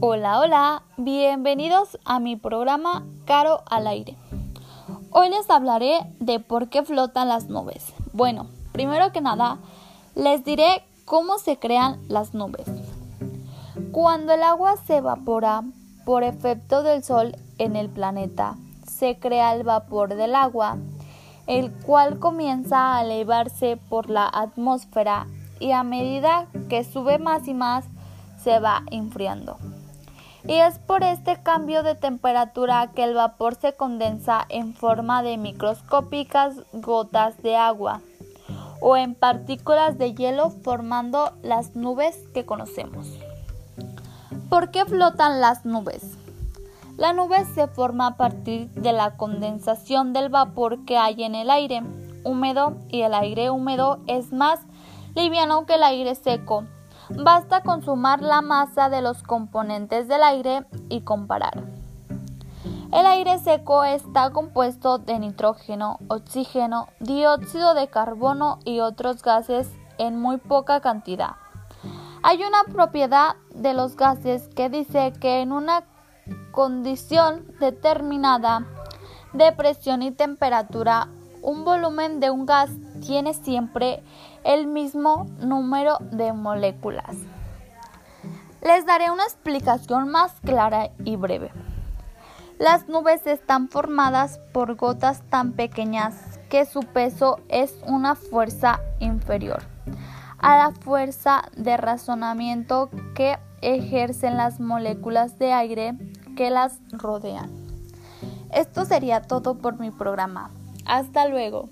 Hola, hola, bienvenidos a mi programa Caro al aire. Hoy les hablaré de por qué flotan las nubes. Bueno, primero que nada, les diré cómo se crean las nubes. Cuando el agua se evapora por efecto del sol en el planeta, se crea el vapor del agua, el cual comienza a elevarse por la atmósfera y a medida que sube más y más se va enfriando. Y es por este cambio de temperatura que el vapor se condensa en forma de microscópicas gotas de agua o en partículas de hielo formando las nubes que conocemos. ¿Por qué flotan las nubes? La nube se forma a partir de la condensación del vapor que hay en el aire húmedo y el aire húmedo es más liviano que el aire seco Basta con sumar la masa de los componentes del aire y comparar. El aire seco está compuesto de nitrógeno, oxígeno, dióxido de carbono y otros gases en muy poca cantidad. Hay una propiedad de los gases que dice que en una condición determinada de presión y temperatura, un volumen de un gas tiene siempre el mismo número de moléculas. Les daré una explicación más clara y breve. Las nubes están formadas por gotas tan pequeñas que su peso es una fuerza inferior a la fuerza de razonamiento que ejercen las moléculas de aire que las rodean. Esto sería todo por mi programa. Hasta luego.